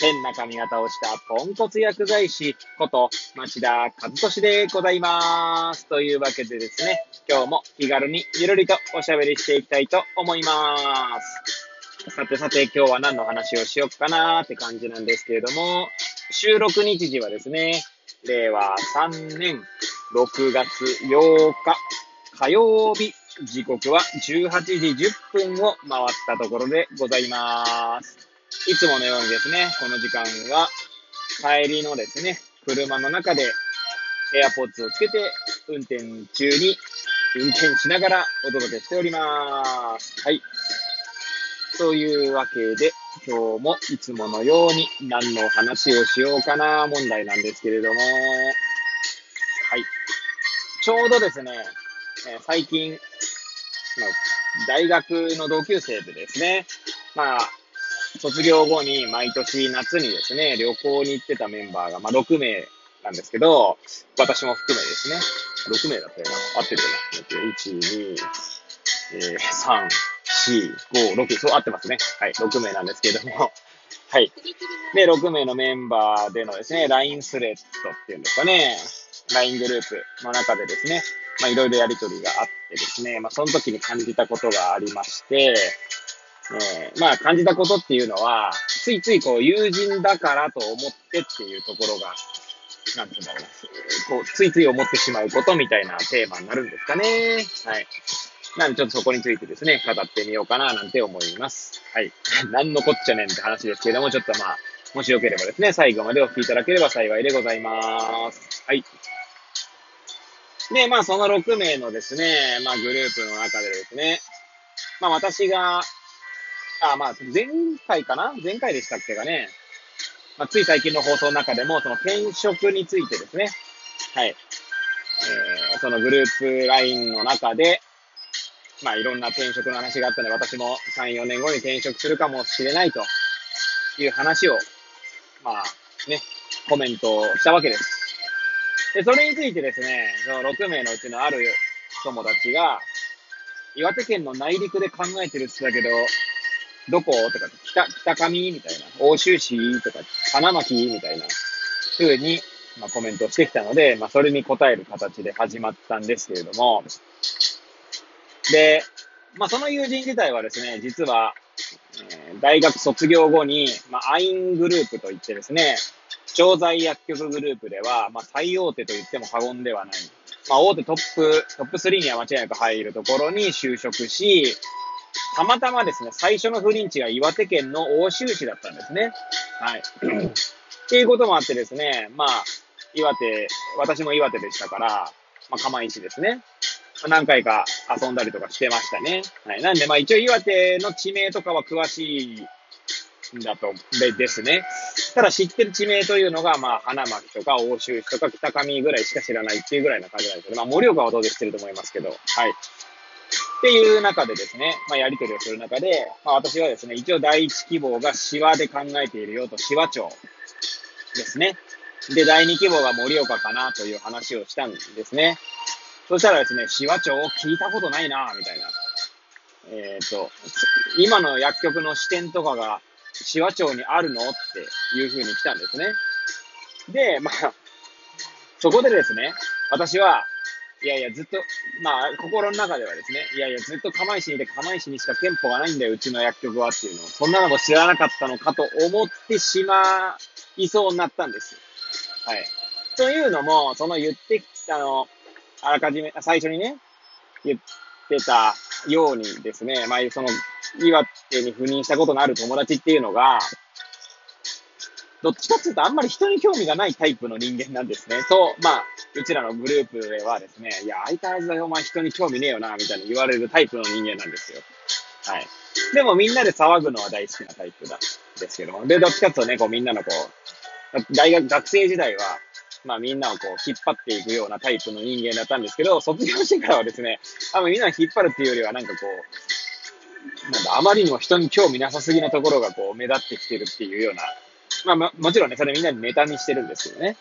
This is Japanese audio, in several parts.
変な髪型をしたポンコツ薬剤師こと町田和俊でございます。というわけでですね、今日も気軽にゆるりとおしゃべりしていきたいと思います。さてさて今日は何の話をしよっかなーって感じなんですけれども、収録日時はですね、令和3年6月8日火曜日、時刻は18時10分を回ったところでございます。いつものようにですね、この時間は帰りのですね、車の中で AirPods をつけて運転中に運転しながらお届けしております。はい。というわけで、今日もいつものように何の話をしようかな問題なんですけれども、はい。ちょうどですね、え最近、ま大学の同級生でですね、まあ、卒業後に毎年夏にですね、旅行に行ってたメンバーが、まあ、6名なんですけど、私も含めですね、6名だったよな。合ってるよな。1、2、えー、3、4、5、6、そう合ってますね。はい、6名なんですけれども、はい。で、6名のメンバーでのですね、LINE スレッドっていうんですかね、LINE グループの中でですね、まあ、いろいろやりとりがあってですね、まあ、その時に感じたことがありまして、えーまあ感じたことっていうのは、ついついこう友人だからと思ってっていうところが、なんていうんだろう、こう、ついつい思ってしまうことみたいなテーマになるんですかね。はい。なんでちょっとそこについてですね、語ってみようかななんて思います。はい。なんのこっちゃねんって話ですけども、ちょっとまあ、もしよければですね、最後までお聞きいただければ幸いでございます。はい。で、まあその6名のですね、まあグループの中でですね、まあ私が、あ、まあ、前回かな？前回でしたっけかね？まあ、つい最近の放送の中でも、その転職についてですね。はい。えー、そのグループ LINE の中で、まあ、いろんな転職の話があったので、私も3、4年後に転職するかもしれないという話を、まあ、ね、コメントをしたわけです。で、それについてですね、その6名のうちのある友達が、岩手県の内陸で考えてるって言ったけど、どこ？とか、北、北上みたいな、欧州市？とか、花巻？みたいな、風に、まあ、コメントしてきたので、まあ、それに答える形で始まったんですけれども、で、まあ、その友人自体はですね、実は、えー大学卒業後に、まあ、アイングループといってですね、調剤薬局グループでは、まあ、最大手と言っても過言ではない。まあ、大手トップ、トップ3には間違いなく入るところに就職し、たまたまですね、最初の不倫地が岩手県の奥州市だったんですね。はい。っていうこともあってですね、まあ、岩手、私も岩手でしたから、まあ、釜石ですね。何回か遊んだりとかしてましたね。はい。なんで、まあ一応岩手の地名とかは詳しいんだと、でですね。ただ知ってる地名というのが、まあ、花巻とか奥州市とか北上ぐらいしか知らないっていうぐらいな感じなんですけど、まあ、盛岡は当然知ってると思いますけど、はい。っていう中でですね、まあ、やりとりをする中で、まあ、私はですね、一応第一希望がシワで考えているよと、シワ町ですね。で、第二希望が盛岡かなという話をしたんですね。そしたらですね、シワ町聞いたことないなみたいな。えっ、と、今の薬局の支店とかがシワ町にあるの？っていう風に来たんですね。で、まあ、そこでですね、私は、いやいや、ずっと、まあ、心の中ではですね、いやいや、ずっと釜石にいて釜石にしか店舗がないんだよ、うちの薬局はっていうのを、そんなのも知らなかったのかと思ってしまいそうになったんです。はい。というのも、その言ってきたの、あらかじめ、最初にね、言ってたようにですね、まあ、その、岩手に赴任したことのある友達っていうのが、どっちかっていうとあんまり人に興味がないタイプの人間なんですね。と、まあ、うちらのグループではですね、いや、相変わらずだよ、お前人に興味ねえよな、みたいに言われるタイプの人間なんですよ。はい。でもみんなで騒ぐのは大好きなタイプなんですけども。で、どっちかとね、こうみんなのこう、大学、学生時代は、まあみんなをこう引っ張っていくようなタイプの人間だったんですけど、卒業してからはですね、あみんな引っ張るっていうよりはなんかこう、なんだ、あまりにも人に興味なさすぎなところがこう目立ってきてるっていうような、まあ、まもちろんね、それみんなにネタにしてるんですけどね。はい、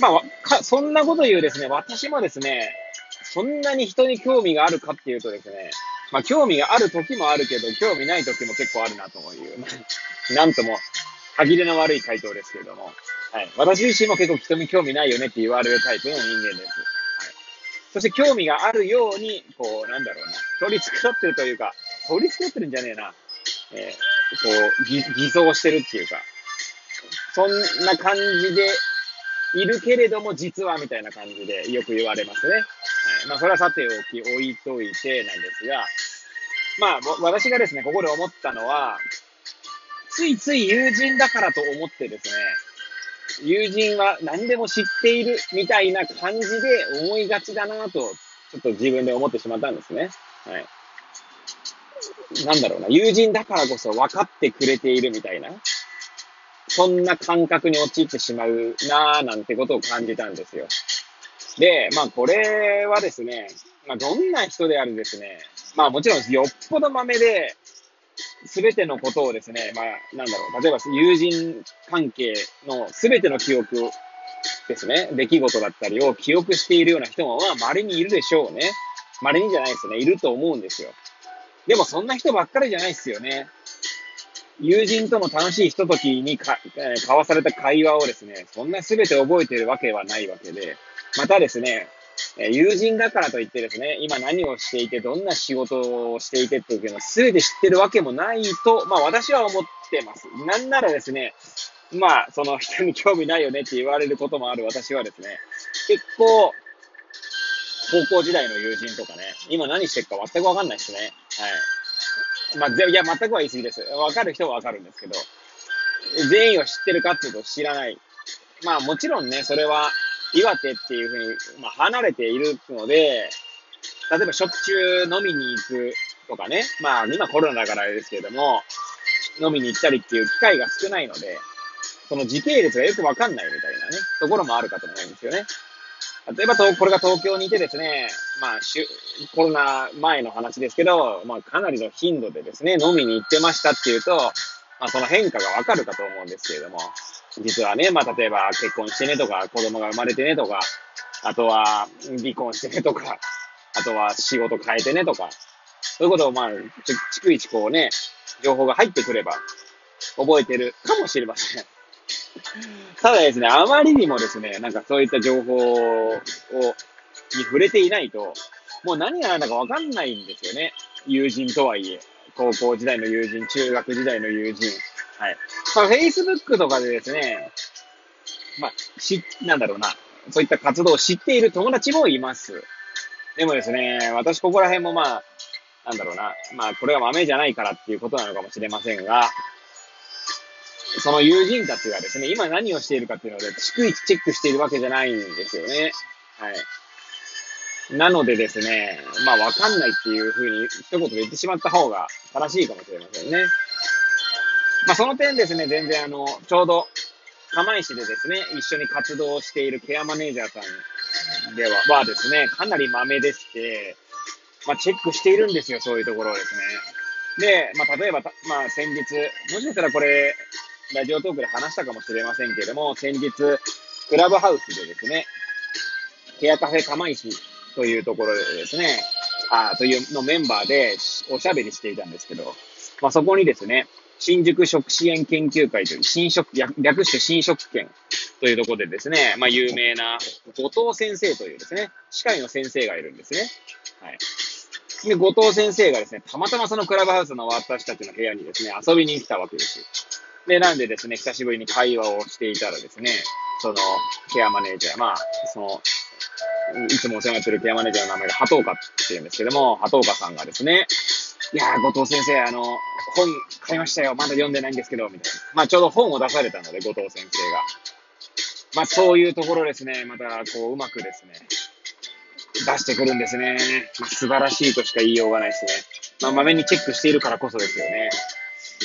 まあか、そんなこと言うですね、私もですね、そんなに人に興味があるかっていうとですね、まあ、興味がある時もあるけど、興味ない時も結構あるなという、なんとも、歯切れの悪い回答ですけれども、はい。私自身も結構人に興味ないよねって言われるタイプの人間です。はい。そして興味があるように、こう、なんだろうな、取り繕ってるというか、取り繕ってるんじゃねえな、えー、こう、偽偽装してるっていうか、そんな感じでいるけれども、実はみたいな感じでよく言われますね。はい。まあ、それはさておき、置いといてなんですが、まあ、私がですね、ここで思ったのは、ついつい友人だからと思ってですね、友人は何でも知っているみたいな感じで思いがちだなと、ちょっと自分で思ってしまったんですね。はい。なんだろうな、友人だからこそ分かってくれているみたいな、そんな感覚に陥ってしまうなぁなんてことを感じたんですよ。で、まあこれはですね、まあどんな人であるですね、まあもちろんよっぽど豆で、すべてのことをですね、まあなんだろう、例えば友人関係のすべての記憶ですね、出来事だったりを記憶しているような人も、まあ稀にいるでしょうね。稀にじゃないですね、いると思うんですよ。でもそんな人ばっかりじゃないですよね。友人との楽しいひとときにか、えー、交わされた会話をですね、そんな全て覚えてるわけはないわけで、またですね、え友人だからといってですね、今何をしていて、どんな仕事をしていてっていうのを全て知ってるわけもないと、まあ私は思ってます。なんならですね、まあその人に興味ないよねって言われることもある私はですね、結構、高校時代の友人とかね、今何してるか全くわかんないですね。はい。まあ、いや、全くは言い過ぎです。わかる人はわかるんですけど、全員を知ってるかっていうと知らない。まあもちろんね、それは岩手っていうふうに、まあ、離れているので、例えば食中飲みに行くとかね、まあ今コロナだからあれですけれども、飲みに行ったりっていう機会が少ないので、その時系列がよくわかんないみたいなね、ところもあるかと思うんですよね。例えばと、これが東京にいてですね、まあ、コロナ前の話ですけど、まあ、かなりの頻度でですね、飲みに行ってましたっていうと、まあ、その変化がわかるかと思うんですけれども、実はね、まあ、例えば結婚してねとか、子供が生まれてねとか、あとは離婚してねとか、あとは仕事変えてねとか、そういうことをまあ、ち逐一こうね、情報が入ってくれば、覚えてるかもしれません。ただですね、あまりにもですね、なんかそういった情報を、に触れていないと、もう何が何だかわかんないんですよね。友人とはいえ。高校時代の友人、中学時代の友人。はい。まあ、Facebook とかでですね、まあ、し、なんだろうな、そういった活動を知っている友達もいます。でもですね、私ここら辺もまあ、なんだろうな、まあ、これは豆じゃないからっていうことなのかもしれませんが、その友人たちがですね、今何をしているかっていうので、逐一チェックしているわけじゃないんですよね。はい。なのでですね、まあ、わかんないっていうふうに一言で言ってしまった方が正しいかもしれませんね。まあ、その点ですね、全然あの、ちょうど、釜石でですね、一緒に活動しているケアマネージャーさんでは、はですね、かなり豆でして、まあ、チェックしているんですよ、そういうところをですね。で、まあ、例えば、まあ、先日、もしかしたらこれ、ラジオトークで話したかもしれませんけれども、先日、クラブハウスでですね、ケアカフェ釜石というところでですね、あというのメンバーでおしゃべりしていたんですけど、まあ、そこにですね、新宿食支援研究会という、新食、略して新食研というところでですね、まあ、有名な後藤先生というですね、歯科医の先生がいるんですね。はい。で、後藤先生がですね、たまたまそのクラブハウスの私たちの部屋にですね、遊びに来たわけです。で、なんでですね、久しぶりに会話をしていたらですね、その、ケアマネージャー、まあ、その、いつもお世話になってるケアマネージャーの名前が鳩岡って言うんですけども、鳩岡さんがですね、いやー、後藤先生、あの、本買いましたよ。まだ読んでないんですけど、みたいな。まあ、ちょうど本を出されたので、後藤先生が。まあ、そういうところですね。また、こう、うまくですね、出してくるんですね。ま、素晴らしいとしか言いようがないですね。まあ、まめにチェックしているからこそですよね。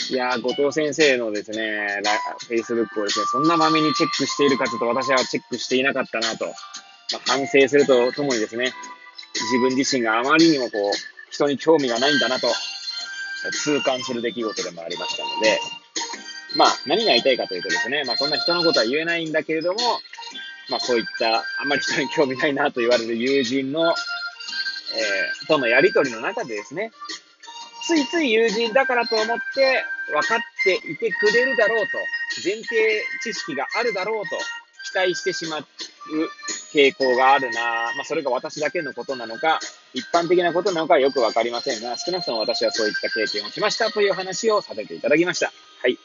いやー、後藤先生のですね、Facebook をですね、そんなまめにチェックしているかちょっと私はチェックしていなかったなと、まあ、反省するとともにですね、自分自身があまりにもこう、人に興味がないんだなと、痛感する出来事でもありましたので、まあ、何が言いたいかというとですね、まあ、そんな人のことは言えないんだけれども、まあ、こういった、あんまり人に興味ないなと言われる友人の、えー、とのやりとりの中でですね、ついつい友人だからと思って分かっていてくれるだろうと、前提知識があるだろうと期待してしまう傾向があるなまあ、それが私だけのことなのか、一般的なことなのかよくわかりませんが、少なくとも私はそういった経験をしましたという話をさせていただきました。はい。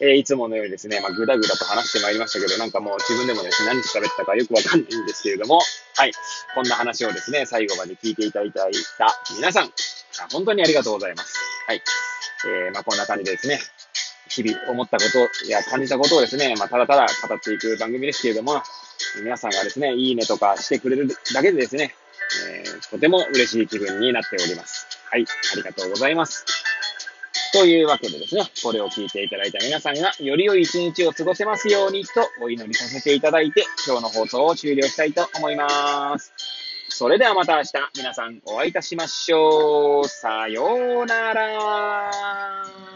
えー、いつものようにですね、まあ、ぐだぐだと話してまいりましたけど、なんかもう自分でもですね、何喋ったかよくわかんないんですけれども、はい。こんな話をですね、最後まで聞いていただいた皆さん、本当にありがとうございます。はい。えー、まあ、こんな感じでですね、日々思ったことや感じたことをですね、まあ、ただただ語っていく番組ですけれども、皆さんがですね、いいねとかしてくれるだけでですね、えー、とても嬉しい気分になっております。はい、ありがとうございます。というわけでですね、これを聞いていただいた皆さんがより良い一日を過ごせますようにとお祈りさせていただいて、今日の放送を終了したいと思います。それではまた明日、皆さんお会いいたしましょう。さようなら。